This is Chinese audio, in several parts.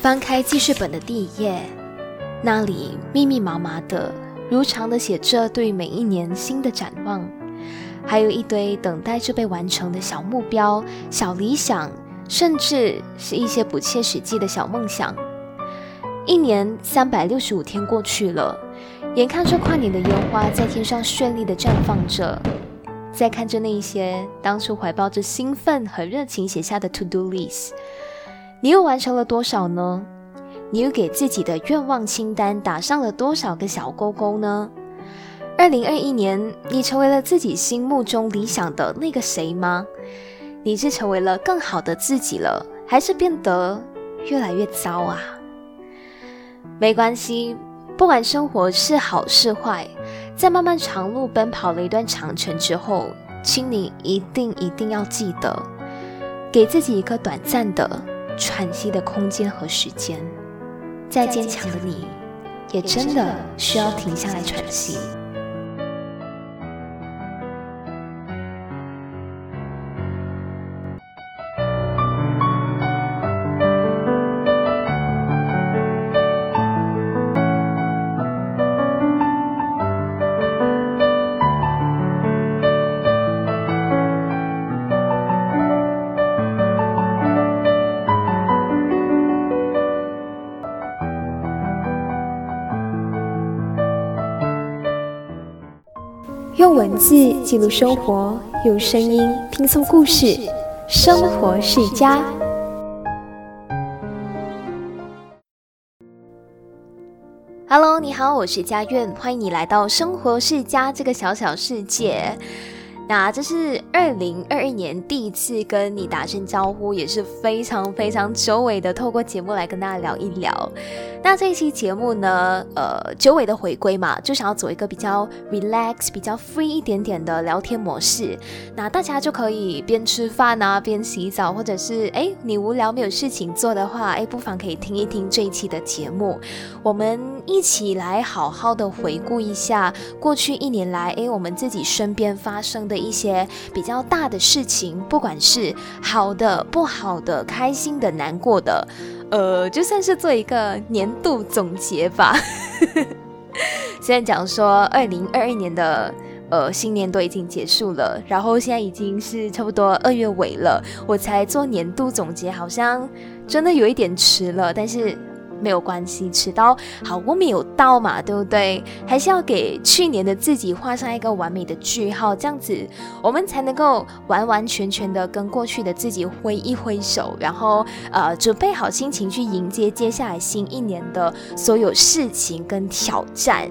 翻开记事本的第一页，那里密密麻麻的、如常的写着对每一年新的展望，还有一堆等待着被完成的小目标、小理想，甚至是一些不切实际的小梦想。一年三百六十五天过去了，眼看着跨年的烟花在天上绚丽的绽放着，再看着那一些当初怀抱着兴奋和热情写下的 to do list。你又完成了多少呢？你又给自己的愿望清单打上了多少个小勾勾呢？二零二一年，你成为了自己心目中理想的那个谁吗？你是成为了更好的自己了，还是变得越来越糟啊？没关系，不管生活是好是坏，在漫漫长路奔跑了一段长程之后，请你一定一定要记得，给自己一个短暂的。喘息的空间和时间，再坚强的你，也真的需要停下来喘息。字记录生活，用声音拼凑故事。生活世家，Hello，你好，我是佳苑，欢迎你来到生活世家这个小小世界。那这是二零二一年第一次跟你打声招呼，也是非常非常久违的，透过节目来跟大家聊一聊。那这一期节目呢，呃，久违的回归嘛，就想要做一个比较 relax、比较 free 一点点的聊天模式。那大家就可以边吃饭啊，边洗澡，或者是哎，你无聊没有事情做的话，哎，不妨可以听一听这一期的节目。我们一起来好好的回顾一下过去一年来，哎，我们自己身边发生的一些比较大的事情，不管是好的、不好的、开心的、难过的。呃，就算是做一个年度总结吧。现在讲说，二零二二年的呃新年都已经结束了，然后现在已经是差不多二月尾了，我才做年度总结，好像真的有一点迟了，但是。没有关系，迟到好，我们有到嘛，对不对？还是要给去年的自己画上一个完美的句号，这样子我们才能够完完全全的跟过去的自己挥一挥手，然后呃，准备好心情去迎接接下来新一年的所有事情跟挑战。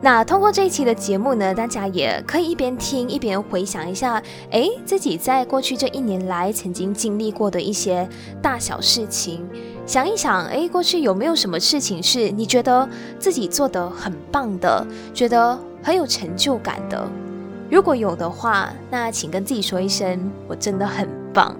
那通过这一期的节目呢，大家也可以一边听一边回想一下，哎，自己在过去这一年来曾经经历过的一些大小事情。想一想，哎，过去有没有什么事情是你觉得自己做得很棒的，觉得很有成就感的？如果有的话，那请跟自己说一声，我真的很棒。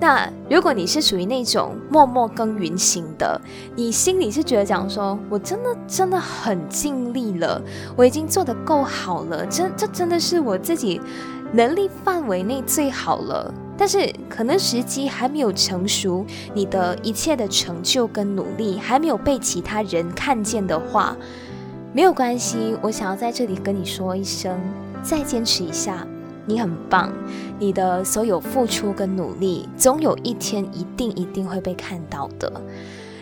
那如果你是属于那种默默耕耘型的，你心里是觉得讲说，我真的真的很尽力了，我已经做得够好了，这这真的是我自己能力范围内最好了。但是可能时机还没有成熟，你的一切的成就跟努力还没有被其他人看见的话，没有关系。我想要在这里跟你说一声，再坚持一下，你很棒，你的所有付出跟努力，总有一天一定一定会被看到的。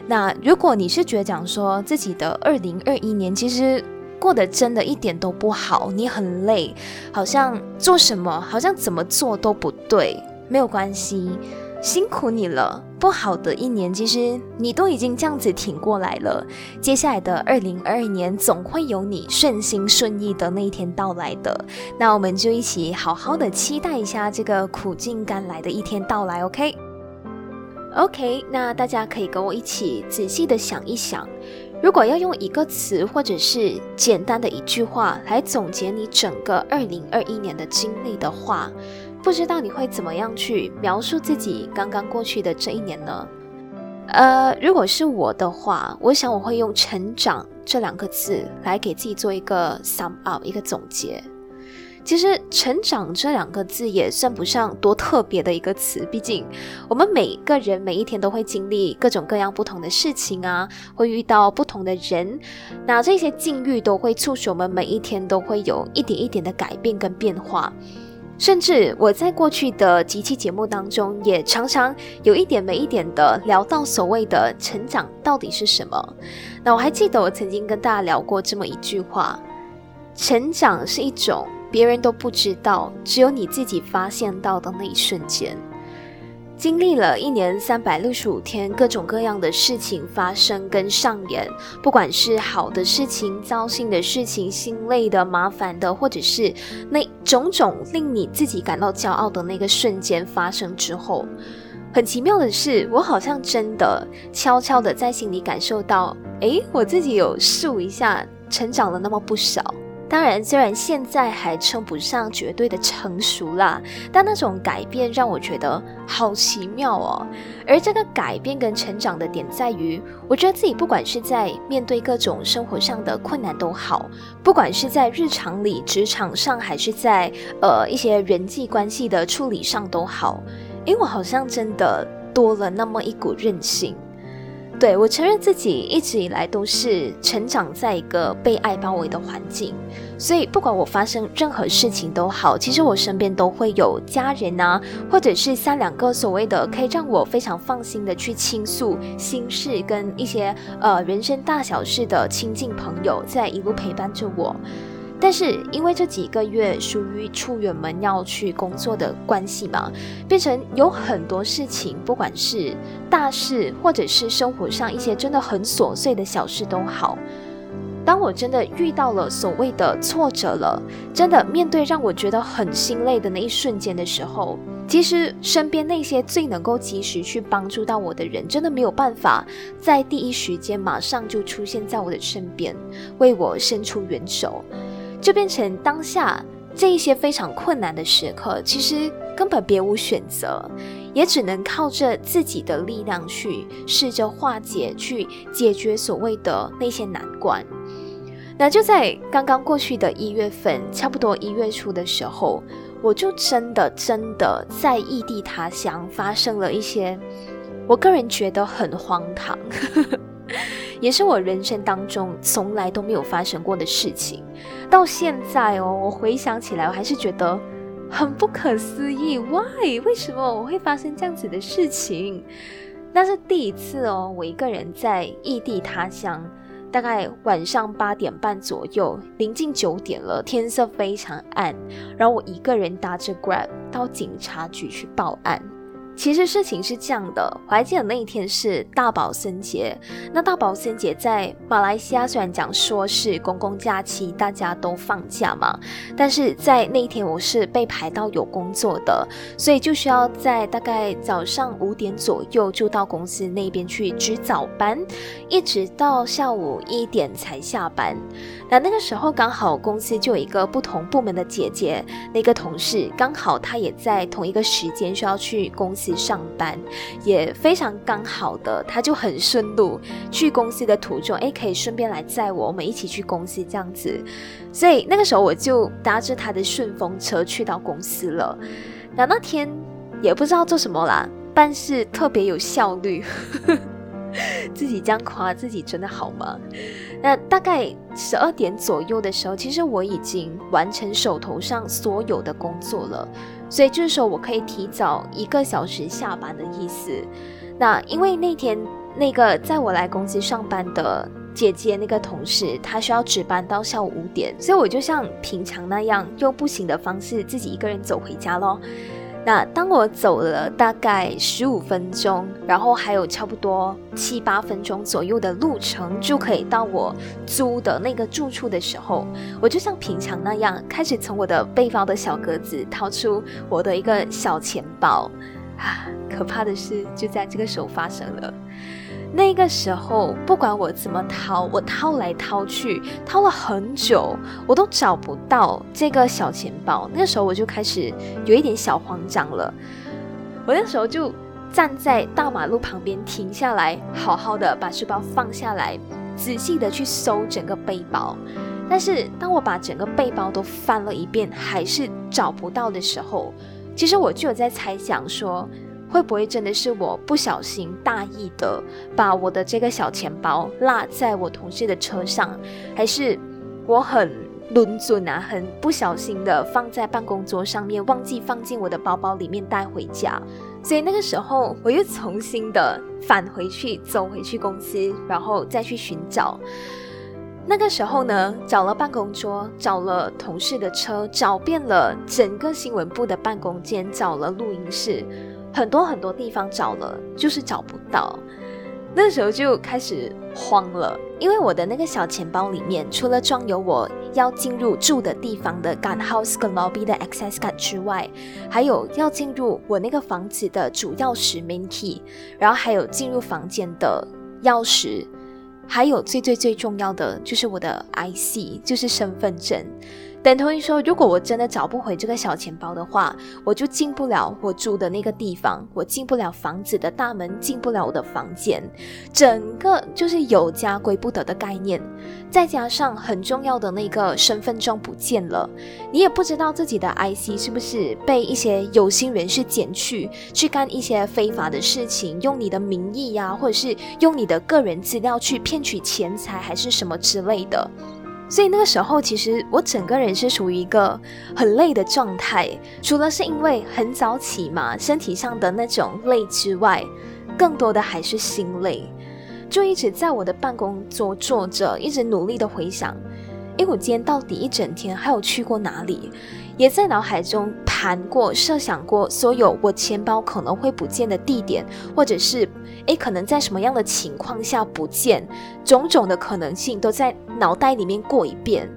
那如果你是觉得讲说自己的二零二一年其实过得真的一点都不好，你很累，好像做什么好像怎么做都不对。没有关系，辛苦你了。不好的一年，其实你都已经这样子挺过来了。接下来的二零二二年，总会有你顺心顺意的那一天到来的。那我们就一起好好的期待一下这个苦尽甘来的一天到来。OK，OK，那大家可以跟我一起仔细的想一想，如果要用一个词或者是简单的一句话来总结你整个二零二一年的经历的话。不知道你会怎么样去描述自己刚刚过去的这一年呢？呃，如果是我的话，我想我会用“成长”这两个字来给自己做一个 sum up，一个总结。其实“成长”这两个字也算不上多特别的一个词，毕竟我们每个人每一天都会经历各种各样不同的事情啊，会遇到不同的人，那这些境遇都会促使我们每一天都会有一点一点的改变跟变化。甚至我在过去的几期节目当中，也常常有一点没一点的聊到所谓的成长到底是什么。那我还记得我曾经跟大家聊过这么一句话：成长是一种别人都不知道，只有你自己发现到的那一瞬间。经历了一年三百六十五天，各种各样的事情发生跟上演，不管是好的事情、糟心的事情、心累的、麻烦的，或者是那种种令你自己感到骄傲的那个瞬间发生之后，很奇妙的是，我好像真的悄悄的在心里感受到，诶，我自己有数一下，成长了那么不少。当然，虽然现在还称不上绝对的成熟啦，但那种改变让我觉得好奇妙哦。而这个改变跟成长的点在于，我觉得自己不管是在面对各种生活上的困难都好，不管是在日常里、职场上，还是在呃一些人际关系的处理上都好，因为我好像真的多了那么一股韧性。对我承认自己一直以来都是成长在一个被爱包围的环境，所以不管我发生任何事情都好，其实我身边都会有家人啊，或者是三两个所谓的可以让我非常放心的去倾诉心事跟一些呃人生大小事的亲近朋友，在一路陪伴着我。但是因为这几个月属于出远门要去工作的关系嘛，变成有很多事情，不管是大事或者是生活上一些真的很琐碎的小事都好。当我真的遇到了所谓的挫折了，真的面对让我觉得很心累的那一瞬间的时候，其实身边那些最能够及时去帮助到我的人，真的没有办法在第一时间马上就出现在我的身边，为我伸出援手。就变成当下这一些非常困难的时刻，其实根本别无选择，也只能靠着自己的力量去试着化解、去解决所谓的那些难关。那就在刚刚过去的一月份，差不多一月初的时候，我就真的真的在异地他乡发生了一些，我个人觉得很荒唐。也是我人生当中从来都没有发生过的事情，到现在哦，我回想起来，我还是觉得很不可思议。Why？为什么我会发生这样子的事情？那是第一次哦，我一个人在异地他乡，大概晚上八点半左右，临近九点了，天色非常暗，然后我一个人搭着 Grab 到警察局去报案。其实事情是这样的，我还记得那一天是大宝森节。那大宝森节在马来西亚虽然讲说是公共假期，大家都放假嘛，但是在那一天我是被排到有工作的，所以就需要在大概早上五点左右就到公司那边去值早班，一直到下午一点才下班。那那个时候刚好公司就有一个不同部门的姐姐，那个同事刚好她也在同一个时间需要去公司上班，也非常刚好的，他就很顺路去公司的途中，哎，可以顺便来载我，我们一起去公司这样子。所以那个时候我就搭着他的顺风车去到公司了。那那天也不知道做什么啦，办事特别有效率。自己这样夸自己真的好吗？那大概十二点左右的时候，其实我已经完成手头上所有的工作了，所以就是说我可以提早一个小时下班的意思。那因为那天那个在我来公司上班的姐姐那个同事，她需要值班到下午五点，所以我就像平常那样用步行的方式自己一个人走回家咯。那当我走了大概十五分钟，然后还有差不多七八分钟左右的路程就可以到我租的那个住处的时候，我就像平常那样，开始从我的背包的小格子掏出我的一个小钱包。啊，可怕的事就在这个时候发生了。那个时候，不管我怎么掏，我掏来掏去，掏了很久，我都找不到这个小钱包。那时候我就开始有一点小慌张了。我那时候就站在大马路旁边停下来，好好的把书包放下来，仔细的去搜整个背包。但是当我把整个背包都翻了一遍，还是找不到的时候，其实我就有在猜想说，会不会真的是我不小心大意的把我的这个小钱包落在我同事的车上，还是我很轮准啊，很不小心的放在办公桌上面，忘记放进我的包包里面带回家。所以那个时候，我又重新的返回去，走回去公司，然后再去寻找。那个时候呢，找了办公桌，找了同事的车，找遍了整个新闻部的办公间，找了录音室，很多很多地方找了，就是找不到。那时候就开始慌了，因为我的那个小钱包里面，除了装有我要进入住的地方的 g u house 跟 lobby 的 access 卡之外，还有要进入我那个房子的主钥匙 main key，然后还有进入房间的钥匙。还有最最最重要的就是我的 IC，就是身份证。等同于说，如果我真的找不回这个小钱包的话，我就进不了我住的那个地方，我进不了房子的大门，进不了我的房间，整个就是有家归不得的概念。再加上很重要的那个身份证不见了，你也不知道自己的 IC 是不是被一些有心人士捡去，去干一些非法的事情，用你的名义呀，或者是用你的个人资料去骗取钱财，还是什么之类的。所以那个时候，其实我整个人是处于一个很累的状态，除了是因为很早起嘛，身体上的那种累之外，更多的还是心累，就一直在我的办公桌坐着，一直努力的回想，诶，我今天到底一整天还有去过哪里？也在脑海中盘过、设想过所有我钱包可能会不见的地点，或者是诶，可能在什么样的情况下不见，种种的可能性都在脑袋里面过一遍。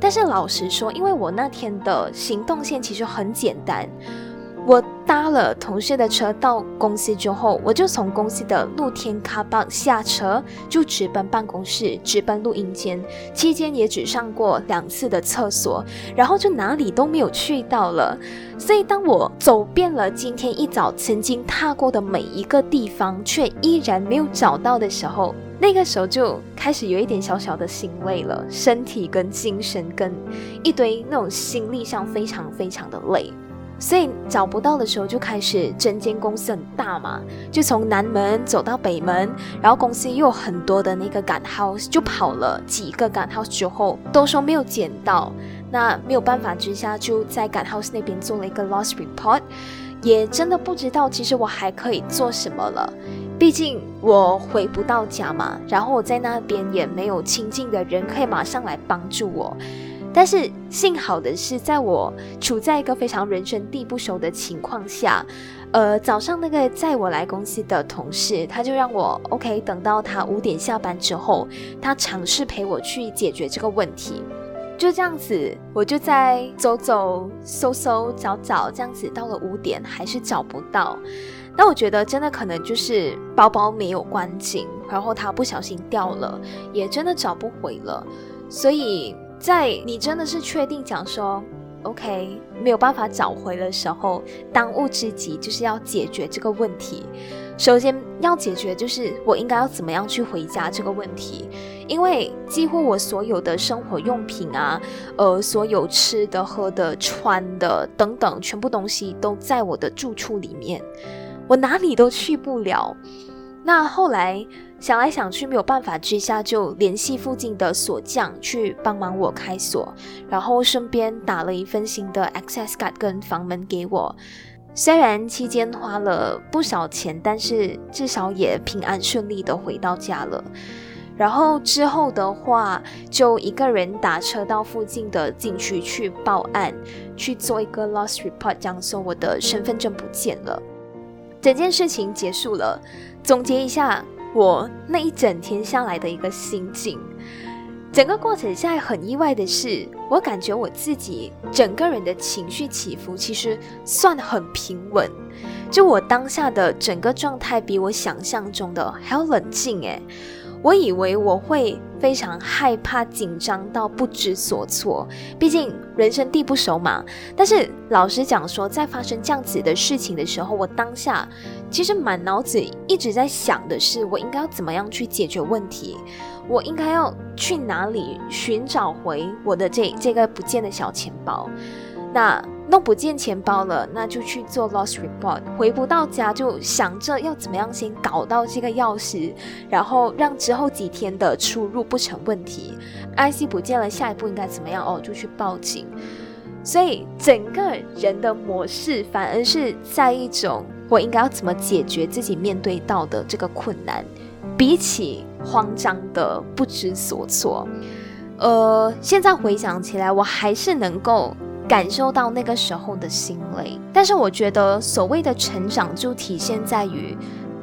但是老实说，因为我那天的行动线其实很简单。我搭了同事的车到公司之后，我就从公司的露天卡巴下车，就直奔办公室，直奔录音间。期间也只上过两次的厕所，然后就哪里都没有去到了。所以当我走遍了今天一早曾经踏过的每一个地方，却依然没有找到的时候，那个时候就开始有一点小小的心累了，身体跟精神跟一堆那种心力上非常非常的累。所以找不到的时候，就开始整间公司很大嘛，就从南门走到北门，然后公司又有很多的那个赶 house，就跑了几个赶 house 之后，都说没有捡到，那没有办法之下，就在赶 house 那边做了一个 lost report，也真的不知道其实我还可以做什么了，毕竟我回不到家嘛，然后我在那边也没有亲近的人可以马上来帮助我。但是幸好的是，在我处在一个非常人生地不熟的情况下，呃，早上那个载我来公司的同事，他就让我 OK，等到他五点下班之后，他尝试陪我去解决这个问题。就这样子，我就在走走、搜搜、找找，这样子到了五点还是找不到。那我觉得真的可能就是包包没有关紧，然后他不小心掉了，也真的找不回了，所以。在你真的是确定讲说，OK，没有办法找回的时候，当务之急就是要解决这个问题。首先要解决就是我应该要怎么样去回家这个问题，因为几乎我所有的生活用品啊，呃，所有吃的、喝的、穿的等等，全部东西都在我的住处里面，我哪里都去不了。那后来。想来想去没有办法之下，就联系附近的锁匠去帮忙我开锁，然后顺便打了一份新的 access card 跟房门给我。虽然期间花了不少钱，但是至少也平安顺利的回到家了。然后之后的话，就一个人打车到附近的警局去报案，去做一个 lost report，讲说我的身份证不见了。整件事情结束了，总结一下。我那一整天下来的一个心境，整个过程下来很意外的是，我感觉我自己整个人的情绪起伏其实算很平稳，就我当下的整个状态比我想象中的还要冷静诶，我以为我会。非常害怕、紧张到不知所措。毕竟人生地不熟嘛。但是老实讲说，在发生这样子的事情的时候，我当下其实满脑子一直在想的是，我应该要怎么样去解决问题，我应该要去哪里寻找回我的这这个不见的小钱包。那弄不见钱包了，那就去做 lost report。回不到家，就想着要怎么样先搞到这个钥匙，然后让之后几天的出入不成问题。IC 不见了，下一步应该怎么样？哦，就去报警。所以整个人的模式反而是在一种我应该要怎么解决自己面对到的这个困难，比起慌张的不知所措。呃，现在回想起来，我还是能够。感受到那个时候的心累，但是我觉得所谓的成长就体现在于，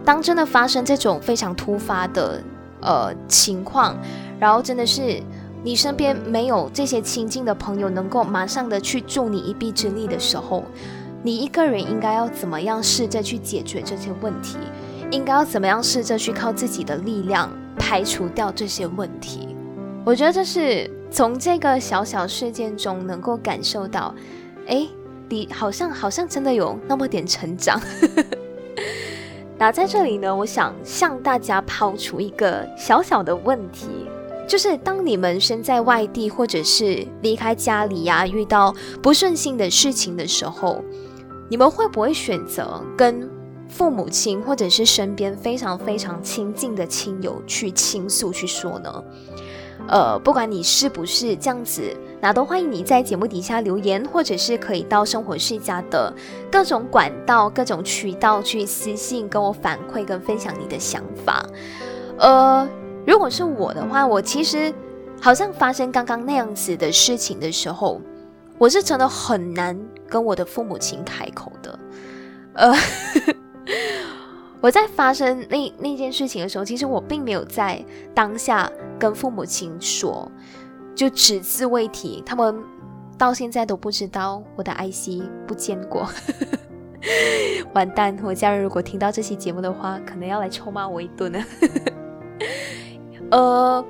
当真的发生这种非常突发的呃情况，然后真的是你身边没有这些亲近的朋友能够马上的去助你一臂之力的时候，你一个人应该要怎么样试着去解决这些问题？应该要怎么样试着去靠自己的力量排除掉这些问题？我觉得这是。从这个小小事件中，能够感受到，哎，你好像好像真的有那么点成长。那在这里呢，我想向大家抛出一个小小的问题，就是当你们身在外地，或者是离开家里呀，遇到不顺心的事情的时候，你们会不会选择跟父母亲，或者是身边非常非常亲近的亲友去倾诉去说呢？呃，不管你是不是这样子，那都欢迎你在节目底下留言，或者是可以到生活世家的各种管道、各种渠道去私信跟我反馈跟分享你的想法。呃，如果是我的话，我其实好像发生刚刚那样子的事情的时候，我是真的很难跟我的父母亲开口的。呃。我在发生那那件事情的时候，其实我并没有在当下跟父母亲说，就只字未提。他们到现在都不知道我的 IC 不见过。完蛋！我家人如果听到这期节目的话，可能要来臭骂我一顿呢。呃，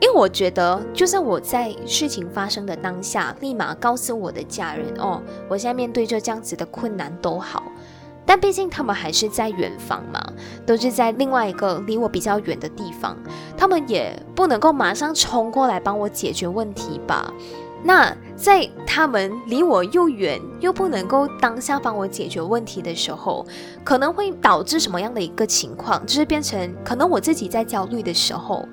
因为我觉得，就算我在事情发生的当下，立马告诉我的家人哦，我现在面对着这样子的困难都好。但毕竟他们还是在远方嘛，都是在另外一个离我比较远的地方，他们也不能够马上冲过来帮我解决问题吧？那在他们离我又远又不能够当下帮我解决问题的时候，可能会导致什么样的一个情况？就是变成可能我自己在焦虑的时候。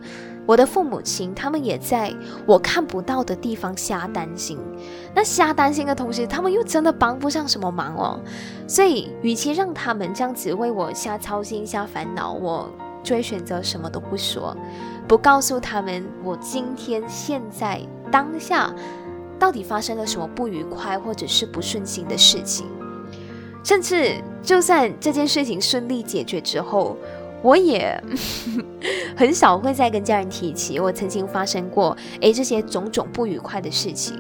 我的父母亲，他们也在我看不到的地方瞎担心。那瞎担心的同时，他们又真的帮不上什么忙哦。所以，与其让他们这样子为我瞎操心、瞎烦恼，我就会选择什么都不说，不告诉他们我今天现在当下到底发生了什么不愉快或者是不顺心的事情。甚至，就算这件事情顺利解决之后，我也 很少会再跟家人提起我曾经发生过诶这些种种不愉快的事情，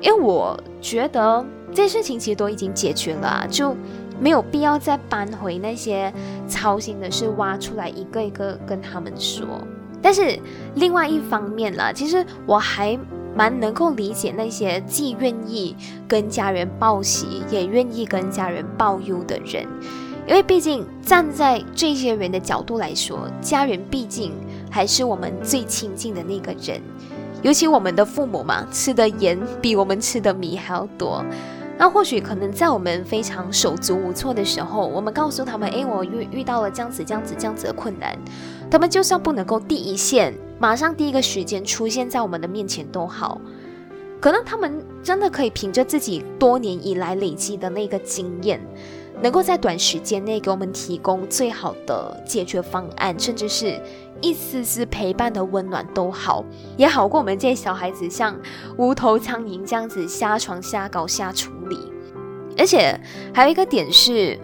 因为我觉得这些事情其实都已经解决了，就没有必要再搬回那些操心的事，挖出来一个一个跟他们说。但是另外一方面啦，其实我还蛮能够理解那些既愿意跟家人报喜，也愿意跟家人报忧的人。因为毕竟站在这些人的角度来说，家人毕竟还是我们最亲近的那个人，尤其我们的父母嘛，吃的盐比我们吃的米还要多。那或许可能在我们非常手足无措的时候，我们告诉他们：“哎，我遇遇到了这样子、这样子、这样子的困难。”他们就算不能够第一线马上第一个时间出现在我们的面前都好，可能他们真的可以凭着自己多年以来累积的那个经验。能够在短时间内给我们提供最好的解决方案，甚至是一丝丝陪伴的温暖都好，也好过我们这些小孩子像无头苍蝇这样子瞎闯瞎搞瞎处理。而且还有一个点是，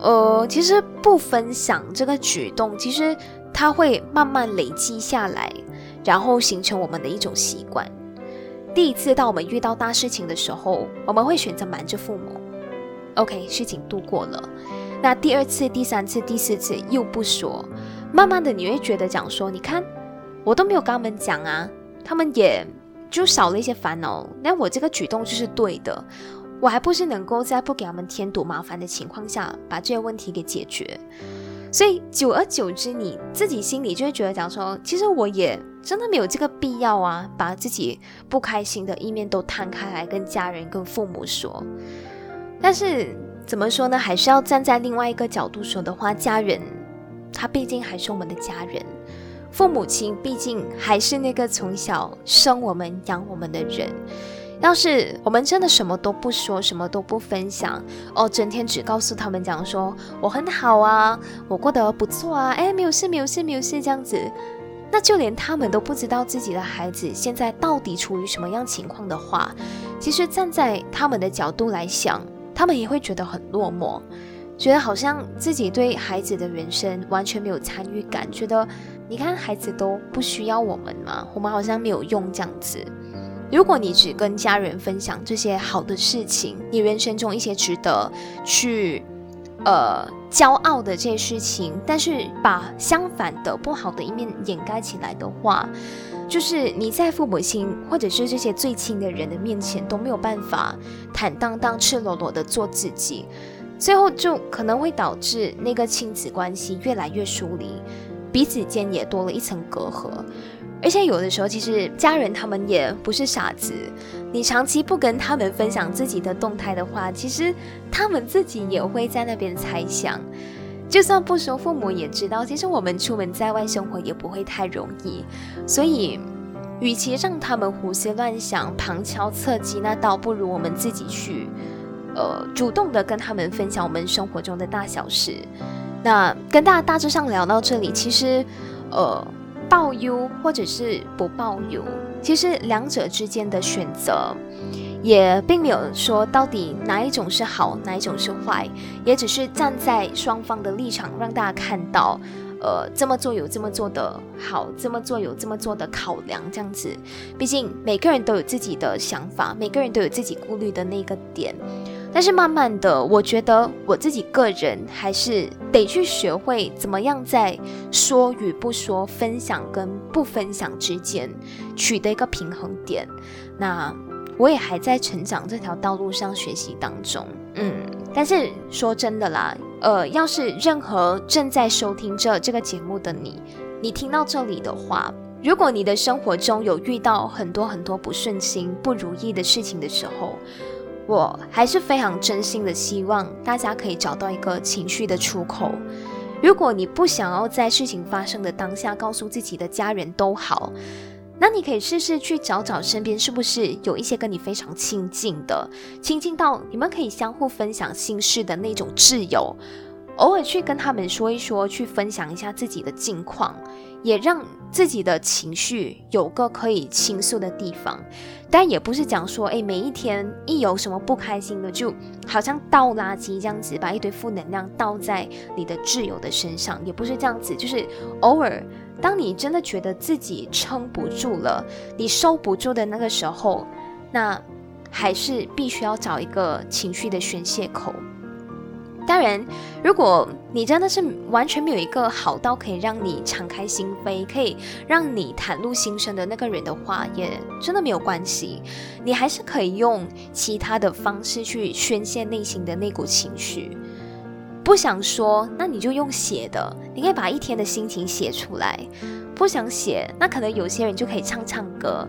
呃，其实不分享这个举动，其实它会慢慢累积下来，然后形成我们的一种习惯。第一次当我们遇到大事情的时候，我们会选择瞒着父母。OK，事情度过了，那第二次、第三次、第四次又不说，慢慢的你会觉得讲说，你看我都没有跟他们讲啊，他们也就少了一些烦恼。那我这个举动就是对的，我还不是能够在不给他们添堵麻烦的情况下把这些问题给解决。所以久而久之，你自己心里就会觉得讲说，其实我也真的没有这个必要啊，把自己不开心的一面都摊开来跟家人、跟父母说。但是怎么说呢？还是要站在另外一个角度说的话，家人他毕竟还是我们的家人，父母亲毕竟还是那个从小生我们、养我们的人。要是我们真的什么都不说，什么都不分享，哦，整天只告诉他们讲说我很好啊，我过得不错啊，哎，没有事，没有事，没有事这样子，那就连他们都不知道自己的孩子现在到底处于什么样情况的话，其实站在他们的角度来想，他们也会觉得很落寞，觉得好像自己对孩子的人生完全没有参与感，觉得你看孩子都不需要我们嘛，我们好像没有用这样子。如果你只跟家人分享这些好的事情，你人生中一些值得去呃骄傲的这些事情，但是把相反的不好的一面掩盖起来的话，就是你在父母亲或者是这些最亲的人的面前都没有办法坦荡荡、赤裸裸的做自己，最后就可能会导致那个亲子关系越来越疏离，彼此间也多了一层隔阂。而且有的时候，其实家人他们也不是傻子。你长期不跟他们分享自己的动态的话，其实他们自己也会在那边猜想。就算不说，父母也知道，其实我们出门在外生活也不会太容易。所以，与其让他们胡思乱想、旁敲侧击，那倒不如我们自己去，呃，主动的跟他们分享我们生活中的大小事。那跟大家大致上聊到这里，其实，呃。报忧或者是不报忧，其实两者之间的选择，也并没有说到底哪一种是好，哪一种是坏，也只是站在双方的立场，让大家看到，呃，这么做有这么做的好，这么做有这么做的考量，这样子。毕竟每个人都有自己的想法，每个人都有自己顾虑的那个点。但是慢慢的，我觉得我自己个人还是得去学会怎么样在说与不说、分享跟不分享之间取得一个平衡点。那我也还在成长这条道路上学习当中，嗯。但是说真的啦，呃，要是任何正在收听着这个节目的你，你听到这里的话，如果你的生活中有遇到很多很多不顺心、不如意的事情的时候，我还是非常真心的希望大家可以找到一个情绪的出口。如果你不想要在事情发生的当下告诉自己的家人都好，那你可以试试去找找身边是不是有一些跟你非常亲近的，亲近到你们可以相互分享心事的那种挚友，偶尔去跟他们说一说，去分享一下自己的近况。也让自己的情绪有个可以倾诉的地方，但也不是讲说，哎，每一天一有什么不开心的，就好像倒垃圾这样子，把一堆负能量倒在你的挚友的身上，也不是这样子，就是偶尔，当你真的觉得自己撑不住了，你收不住的那个时候，那还是必须要找一个情绪的宣泄口。当然，如果你真的是完全没有一个好到可以让你敞开心扉、可以让你袒露心声的那个人的话，也真的没有关系。你还是可以用其他的方式去宣泄内心的那股情绪。不想说，那你就用写的，你可以把一天的心情写出来。不想写，那可能有些人就可以唱唱歌。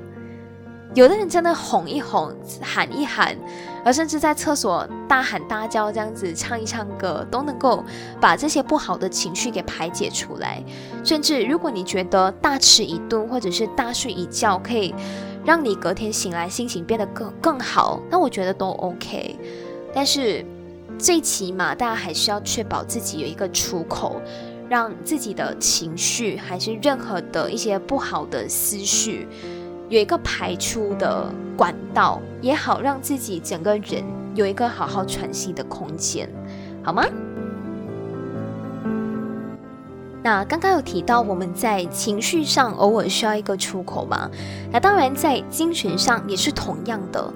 有的人真的哄一哄，喊一喊，而甚至在厕所大喊大叫，这样子唱一唱歌，都能够把这些不好的情绪给排解出来。甚至如果你觉得大吃一顿或者是大睡一觉，可以让你隔天醒来心情变得更更好，那我觉得都 OK。但是最起码大家还是要确保自己有一个出口，让自己的情绪还是任何的一些不好的思绪。有一个排出的管道也好，让自己整个人有一个好好喘息的空间，好吗？那刚刚有提到我们在情绪上偶尔需要一个出口嘛？那当然在精神上也是同样的，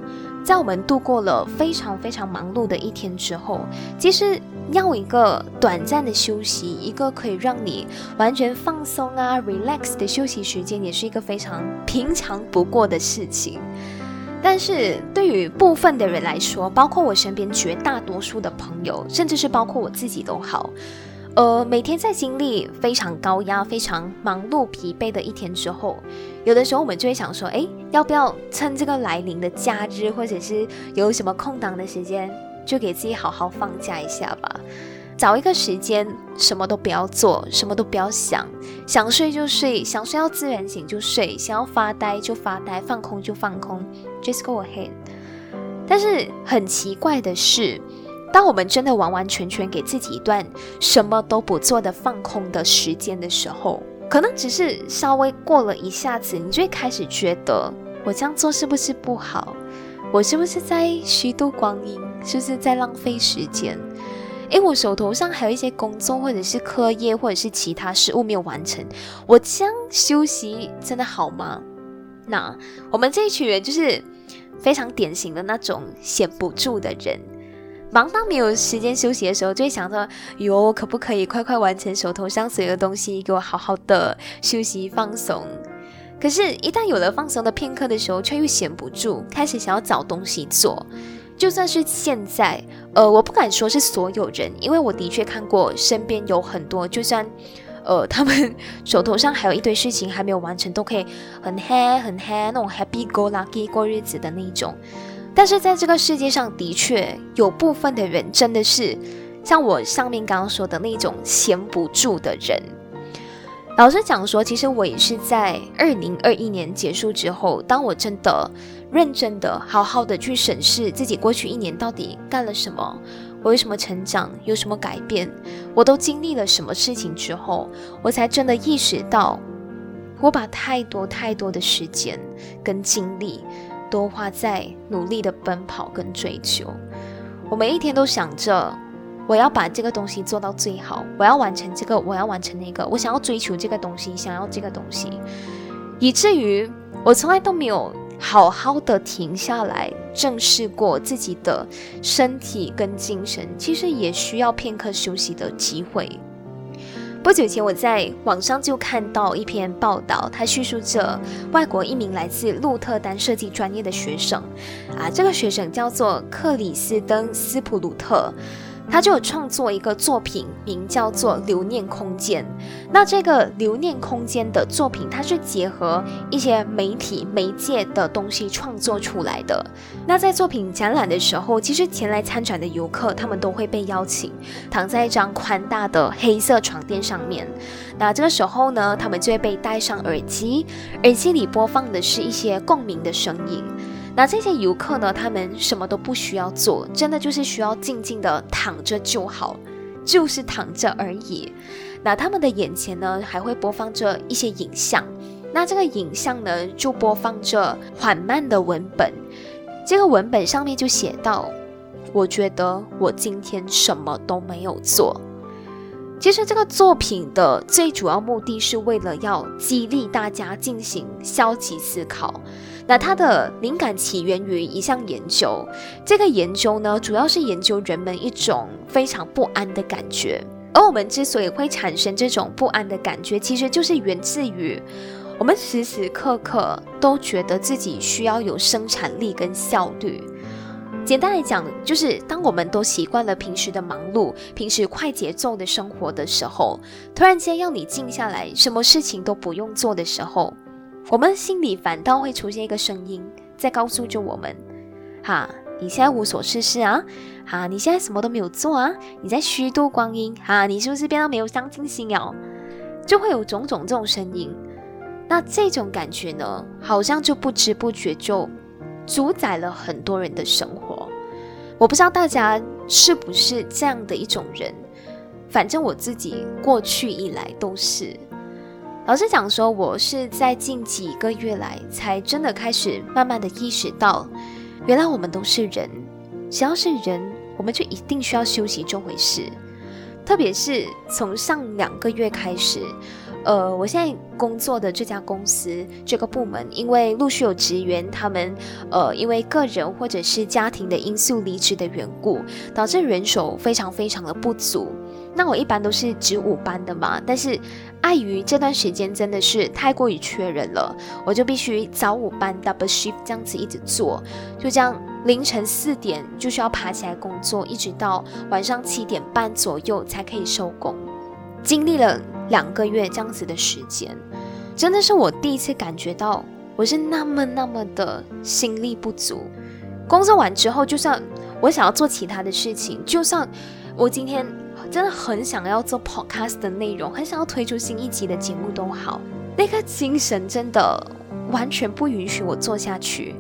在我们度过了非常非常忙碌的一天之后，其实要一个短暂的休息，一个可以让你完全放松啊、relax 的休息时间，也是一个非常平常不过的事情。但是对于部分的人来说，包括我身边绝大多数的朋友，甚至是包括我自己都好。呃，每天在经历非常高压、非常忙碌、疲惫的一天之后，有的时候我们就会想说，哎，要不要趁这个来临的假日，或者是有什么空档的时间，就给自己好好放假一下吧。找一个时间，什么都不要做，什么都不要想，想睡就睡，想睡要自然醒就睡，想要发呆就发呆，放空就放空，just go ahead。但是很奇怪的是。当我们真的完完全全给自己一段什么都不做的放空的时间的时候，可能只是稍微过了一下子，你就会开始觉得我这样做是不是不好？我是不是在虚度光阴？是不是在浪费时间？诶，我手头上还有一些工作，或者是课业，或者是其他事务没有完成，我这样休息真的好吗？那我们这一群人就是非常典型的那种闲不住的人。忙到没有时间休息的时候，就会想着哟，可不可以快快完成手头上所有的东西，给我好好的休息放松？可是，一旦有了放松的片刻的时候，却又闲不住，开始想要找东西做。就算是现在，呃，我不敢说是所有人，因为我的确看过身边有很多，就算呃他们手头上还有一堆事情还没有完成，都可以很 happy 很 happy 那种 happy go lucky 过日子的那种。但是在这个世界上的确有部分的人真的是像我上面刚刚说的那种闲不住的人。老实讲说，其实我也是在二零二一年结束之后，当我真的认真的、好好的去审视自己过去一年到底干了什么，我有什么成长，有什么改变，我都经历了什么事情之后，我才真的意识到，我把太多太多的时间跟精力。多花在努力的奔跑跟追求，我每一天都想着，我要把这个东西做到最好，我要完成这个，我要完成那个，我想要追求这个东西，想要这个东西，以至于我从来都没有好好的停下来，正视过自己的身体跟精神，其实也需要片刻休息的机会。不久前，我在网上就看到一篇报道，它叙述着外国一名来自鹿特丹设计专业的学生，啊，这个学生叫做克里斯登斯普鲁特。他就有创作一个作品，名叫做《留念空间》。那这个留念空间的作品，它是结合一些媒体媒介的东西创作出来的。那在作品展览的时候，其实前来参展的游客，他们都会被邀请躺在一张宽大的黑色床垫上面。那这个时候呢，他们就会被戴上耳机，耳机里播放的是一些共鸣的声音。那这些游客呢？他们什么都不需要做，真的就是需要静静的躺着就好，就是躺着而已。那他们的眼前呢，还会播放着一些影像。那这个影像呢，就播放着缓慢的文本。这个文本上面就写到：“我觉得我今天什么都没有做。”其实这个作品的最主要目的是为了要激励大家进行消极思考。那它的灵感起源于一项研究，这个研究呢，主要是研究人们一种非常不安的感觉。而我们之所以会产生这种不安的感觉，其实就是源自于我们时时刻刻都觉得自己需要有生产力跟效率。简单来讲，就是当我们都习惯了平时的忙碌、平时快节奏的生活的时候，突然间要你静下来，什么事情都不用做的时候。我们心里反倒会出现一个声音，在告诉着我们：哈，你现在无所事事啊，哈，你现在什么都没有做啊，你在虚度光阴，哈，你是不是变得没有上进心哦？就会有种种这种声音。那这种感觉呢，好像就不知不觉就主宰了很多人的生活。我不知道大家是不是这样的一种人，反正我自己过去以来都是。老实讲，说我是在近几个月来才真的开始慢慢的意识到，原来我们都是人，只要是人，我们就一定需要休息这回事。特别是从上两个月开始，呃，我现在工作的这家公司这个部门，因为陆续有职员他们，呃，因为个人或者是家庭的因素离职的缘故，导致人手非常非常的不足。那我一般都是值午班的嘛，但是碍于这段时间真的是太过于缺人了，我就必须早午班 double shift 这样子一直做，就这样凌晨四点就需要爬起来工作，一直到晚上七点半左右才可以收工。经历了两个月这样子的时间，真的是我第一次感觉到我是那么那么的心力不足。工作完之后，就算我想要做其他的事情，就算我今天。真的很想要做 podcast 的内容，很想要推出新一集的节目都好，那个精神真的完全不允许我做下去。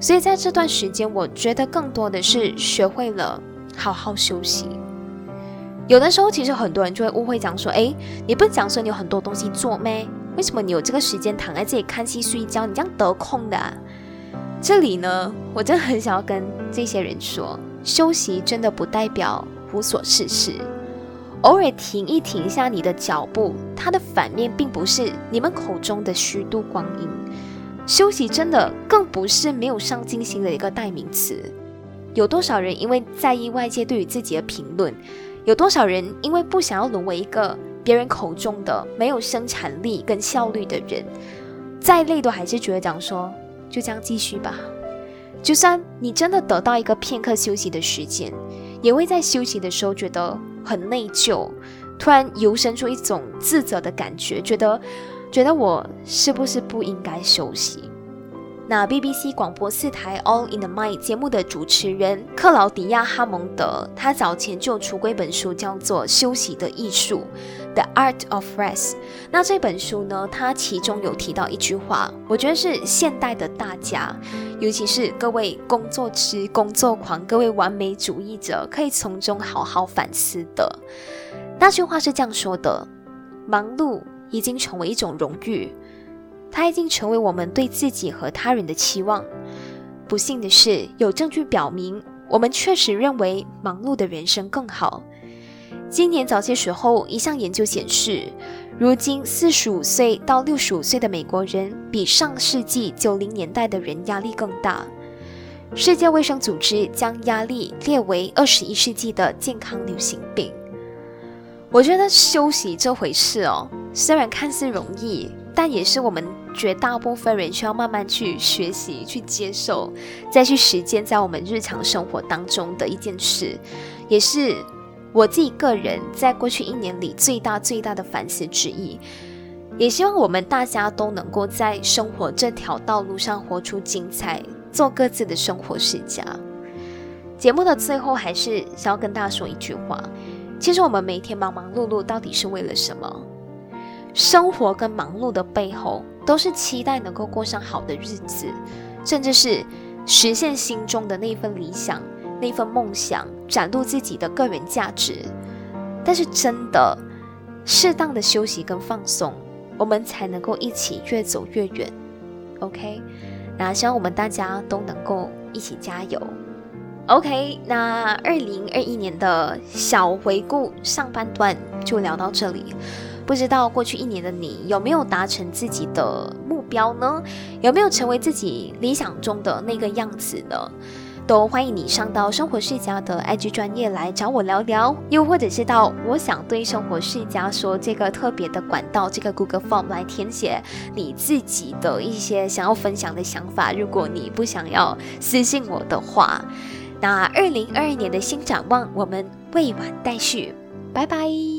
所以在这段时间，我觉得更多的是学会了好好休息。有的时候，其实很多人就会误会讲说：“哎，你不是讲说你有很多东西做咩？为什么你有这个时间躺在这里看戏睡觉？你这样得空的？”这里呢，我真的很想要跟这些人说，休息真的不代表无所事事。偶尔停一停一下你的脚步，它的反面并不是你们口中的虚度光阴。休息真的更不是没有上进心的一个代名词。有多少人因为在意外界对于自己的评论？有多少人因为不想要沦为一个别人口中的没有生产力跟效率的人，再累都还是觉得讲说就这样继续吧。就算你真的得到一个片刻休息的时间，也会在休息的时候觉得。很内疚，突然油生出一种自责的感觉，觉得，觉得我是不是不应该休息？那 BBC 广播四台 All in the Mind 节目的主持人克劳迪亚·哈蒙德，他早前就出过一本书，叫做《休息的艺术》（The Art of Rest）。那这本书呢，它其中有提到一句话，我觉得是现代的大家，尤其是各位工作痴、工作狂、各位完美主义者，可以从中好好反思的。那句话是这样说的：忙碌已经成为一种荣誉。它已经成为我们对自己和他人的期望。不幸的是，有证据表明，我们确实认为忙碌的人生更好。今年早些时候，一项研究显示，如今四十五岁到六十五岁的美国人比上世纪九零年代的人压力更大。世界卫生组织将压力列为二十一世纪的健康流行病。我觉得休息这回事哦，虽然看似容易。但也是我们绝大部分人需要慢慢去学习、去接受、再去实践在我们日常生活当中的一件事，也是我自己个人在过去一年里最大最大的反思之一。也希望我们大家都能够在生活这条道路上活出精彩，做各自的生活世家。节目的最后，还是想要跟大家说一句话：其实我们每天忙忙碌碌，到底是为了什么？生活跟忙碌的背后，都是期待能够过上好的日子，甚至是实现心中的那份理想、那份梦想，展露自己的个人价值。但是，真的适当的休息跟放松，我们才能够一起越走越远。OK，那希望我们大家都能够一起加油。OK，那二零二一年的小回顾上半段就聊到这里。不知道过去一年的你有没有达成自己的目标呢？有没有成为自己理想中的那个样子呢？都欢迎你上到生活世家的 IG 专业来找我聊聊，又或者是到我想对生活世家说这个特别的管道，这个 Google Form 来填写你自己的一些想要分享的想法。如果你不想要私信我的话，那二零二二年的新展望我们未完待续，拜拜。